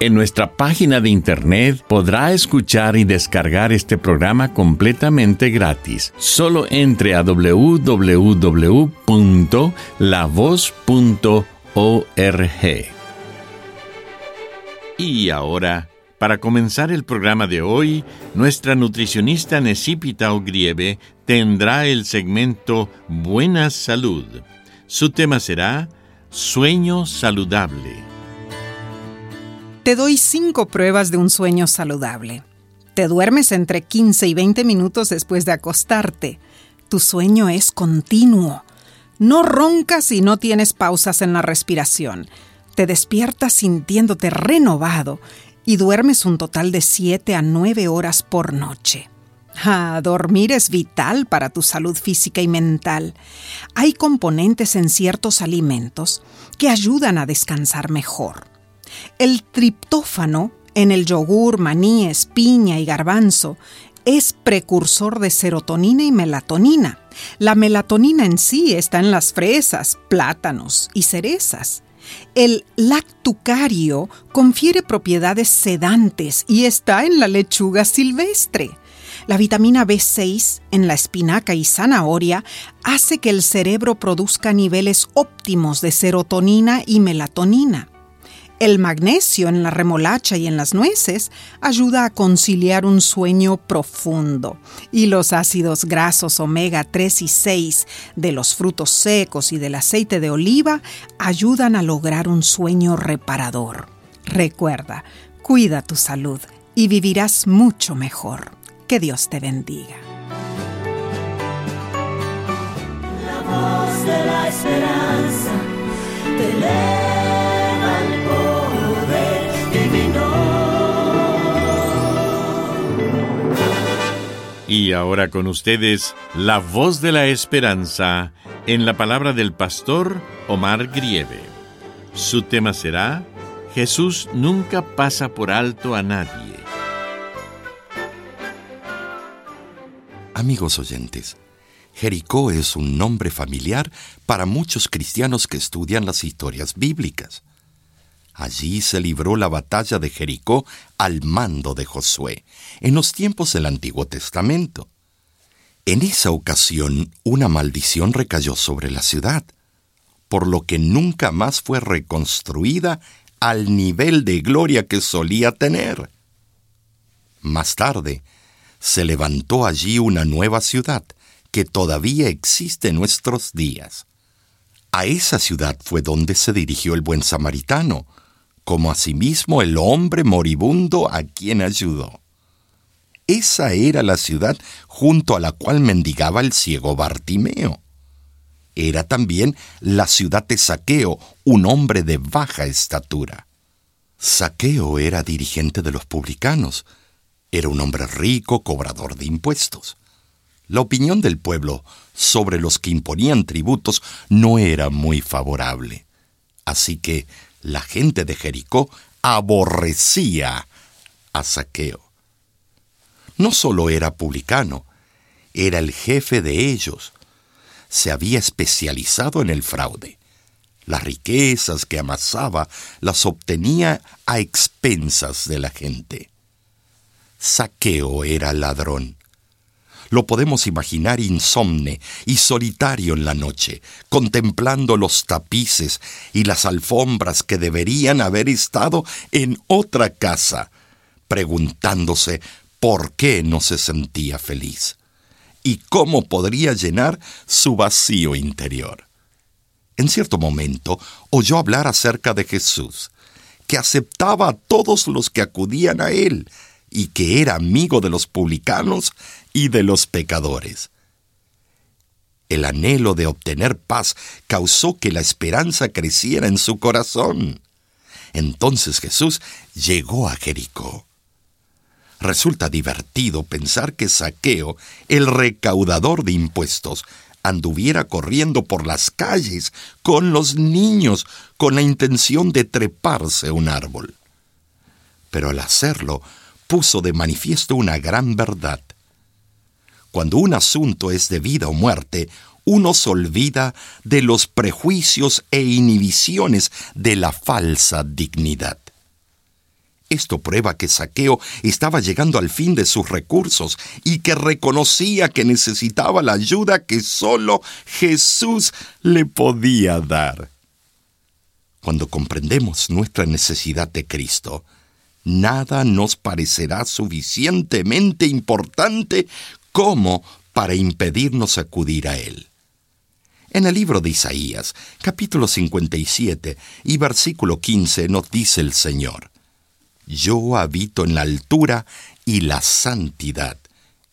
En nuestra página de internet podrá escuchar y descargar este programa completamente gratis. Solo entre a www.lavoz.org. Y ahora, para comenzar el programa de hoy, nuestra nutricionista Necipita Ogrieve tendrá el segmento Buena Salud. Su tema será Sueño Saludable. Te doy cinco pruebas de un sueño saludable. Te duermes entre 15 y 20 minutos después de acostarte. Tu sueño es continuo. No roncas y no tienes pausas en la respiración. Te despiertas sintiéndote renovado y duermes un total de 7 a 9 horas por noche. Ah, dormir es vital para tu salud física y mental. Hay componentes en ciertos alimentos que ayudan a descansar mejor. El triptófano en el yogur, maní, piña y garbanzo es precursor de serotonina y melatonina. La melatonina en sí está en las fresas, plátanos y cerezas. El lactucario confiere propiedades sedantes y está en la lechuga silvestre. La vitamina B6 en la espinaca y zanahoria hace que el cerebro produzca niveles óptimos de serotonina y melatonina. El magnesio en la remolacha y en las nueces ayuda a conciliar un sueño profundo y los ácidos grasos omega 3 y 6 de los frutos secos y del aceite de oliva ayudan a lograr un sueño reparador. Recuerda, cuida tu salud y vivirás mucho mejor. Que Dios te bendiga. La voz de la esperanza Y ahora con ustedes, la voz de la esperanza en la palabra del pastor Omar Grieve. Su tema será, Jesús nunca pasa por alto a nadie. Amigos oyentes, Jericó es un nombre familiar para muchos cristianos que estudian las historias bíblicas. Allí se libró la batalla de Jericó al mando de Josué, en los tiempos del Antiguo Testamento. En esa ocasión una maldición recayó sobre la ciudad, por lo que nunca más fue reconstruida al nivel de gloria que solía tener. Más tarde, se levantó allí una nueva ciudad que todavía existe en nuestros días. A esa ciudad fue donde se dirigió el buen samaritano, como asimismo el hombre moribundo a quien ayudó. Esa era la ciudad junto a la cual mendigaba el ciego Bartimeo. Era también la ciudad de Saqueo, un hombre de baja estatura. Saqueo era dirigente de los publicanos. Era un hombre rico, cobrador de impuestos. La opinión del pueblo sobre los que imponían tributos no era muy favorable. Así que la gente de Jericó aborrecía a Saqueo. No solo era publicano, era el jefe de ellos. Se había especializado en el fraude. Las riquezas que amasaba las obtenía a expensas de la gente. Saqueo era ladrón. Lo podemos imaginar insomne y solitario en la noche, contemplando los tapices y las alfombras que deberían haber estado en otra casa, preguntándose por qué no se sentía feliz. y cómo podría llenar su vacío interior. En cierto momento oyó hablar acerca de Jesús, que aceptaba a todos los que acudían a él y que era amigo de los publicanos y de los pecadores. El anhelo de obtener paz causó que la esperanza creciera en su corazón. Entonces Jesús llegó a Jericó. Resulta divertido pensar que Saqueo, el recaudador de impuestos, anduviera corriendo por las calles con los niños con la intención de treparse un árbol. Pero al hacerlo, puso de manifiesto una gran verdad. Cuando un asunto es de vida o muerte, uno se olvida de los prejuicios e inhibiciones de la falsa dignidad. Esto prueba que Saqueo estaba llegando al fin de sus recursos y que reconocía que necesitaba la ayuda que solo Jesús le podía dar. Cuando comprendemos nuestra necesidad de Cristo, nada nos parecerá suficientemente importante como para impedirnos acudir a Él. En el libro de Isaías, capítulo 57 y versículo 15 nos dice el Señor, Yo habito en la altura y la santidad,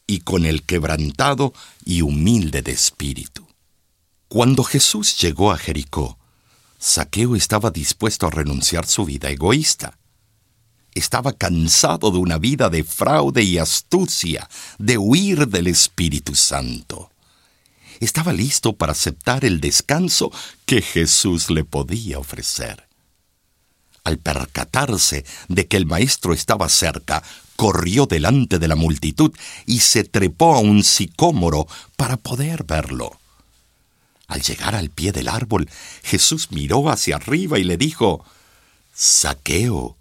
y con el quebrantado y humilde de espíritu. Cuando Jesús llegó a Jericó, Saqueo estaba dispuesto a renunciar su vida egoísta estaba cansado de una vida de fraude y astucia, de huir del Espíritu Santo. Estaba listo para aceptar el descanso que Jesús le podía ofrecer. Al percatarse de que el Maestro estaba cerca, corrió delante de la multitud y se trepó a un sicómoro para poder verlo. Al llegar al pie del árbol, Jesús miró hacia arriba y le dijo, Saqueo,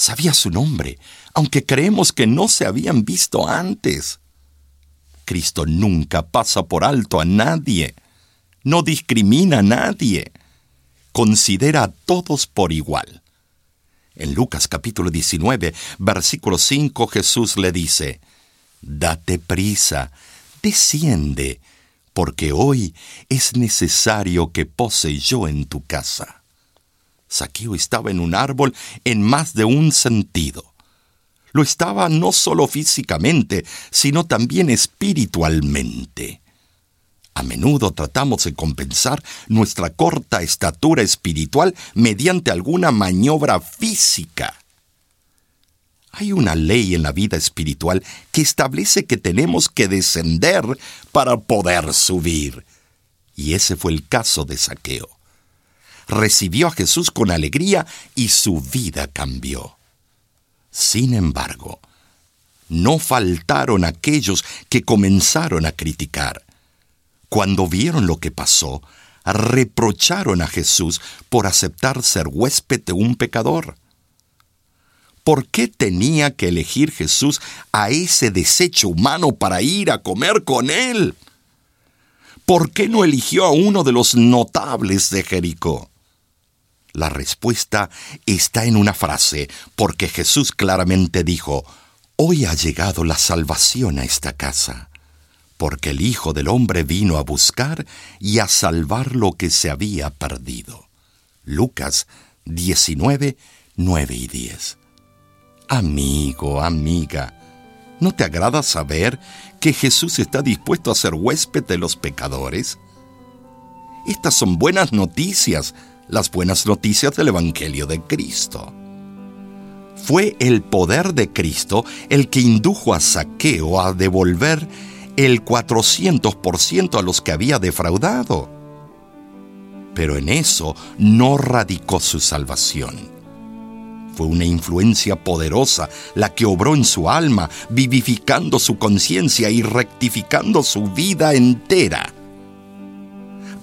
Sabía su nombre, aunque creemos que no se habían visto antes. Cristo nunca pasa por alto a nadie, no discrimina a nadie, considera a todos por igual. En Lucas capítulo 19, versículo 5, Jesús le dice, Date prisa, desciende, porque hoy es necesario que pose yo en tu casa. Saqueo estaba en un árbol en más de un sentido. Lo estaba no solo físicamente, sino también espiritualmente. A menudo tratamos de compensar nuestra corta estatura espiritual mediante alguna maniobra física. Hay una ley en la vida espiritual que establece que tenemos que descender para poder subir. Y ese fue el caso de Saqueo recibió a Jesús con alegría y su vida cambió. Sin embargo, no faltaron aquellos que comenzaron a criticar. Cuando vieron lo que pasó, reprocharon a Jesús por aceptar ser huésped de un pecador. ¿Por qué tenía que elegir Jesús a ese desecho humano para ir a comer con él? ¿Por qué no eligió a uno de los notables de Jericó? La respuesta está en una frase, porque Jesús claramente dijo, Hoy ha llegado la salvación a esta casa, porque el Hijo del Hombre vino a buscar y a salvar lo que se había perdido. Lucas 19, 9 y 10. Amigo, amiga, ¿no te agrada saber que Jesús está dispuesto a ser huésped de los pecadores? Estas son buenas noticias las buenas noticias del Evangelio de Cristo. Fue el poder de Cristo el que indujo a Saqueo a devolver el 400% a los que había defraudado. Pero en eso no radicó su salvación. Fue una influencia poderosa la que obró en su alma, vivificando su conciencia y rectificando su vida entera.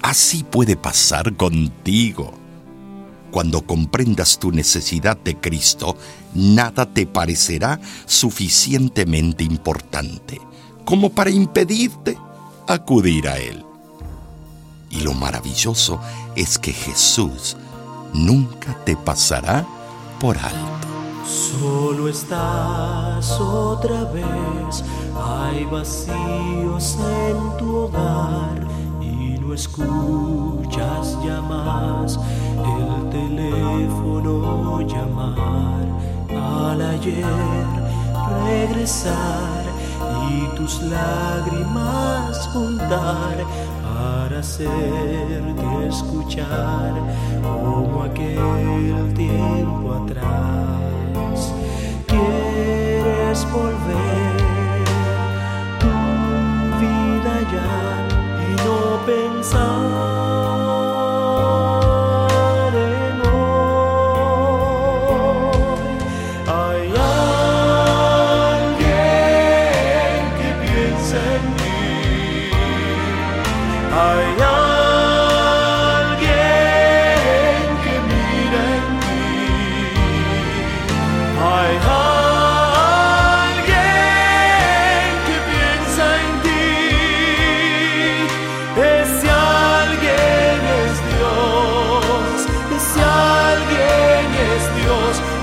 Así puede pasar contigo. Cuando comprendas tu necesidad de Cristo, nada te parecerá suficientemente importante como para impedirte acudir a Él. Y lo maravilloso es que Jesús nunca te pasará por alto. Solo estás otra vez, hay vacíos en tu hogar escuchas ya más el teléfono llamar al ayer, regresar y tus lágrimas juntar para hacerte escuchar como aquel tiempo atrás. Quieres volver bên sau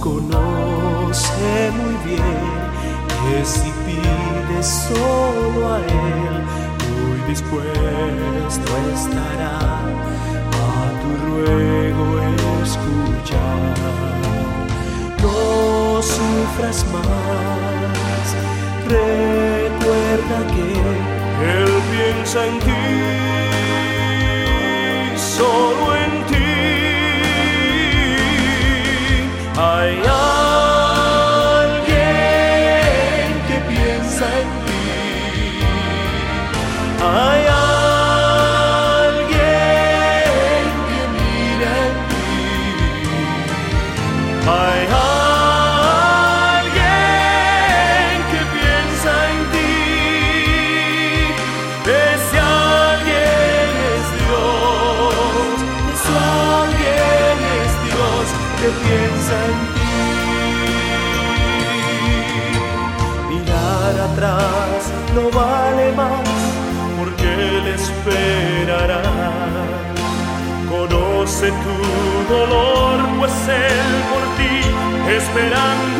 conoce muy bien que si pides solo a Él, muy dispuesto estará. A tu ruego escuchar. No sufras más, recuerda que Él piensa en ti, no vale más porque Él esperará. Conoce tu dolor, pues Él por ti esperando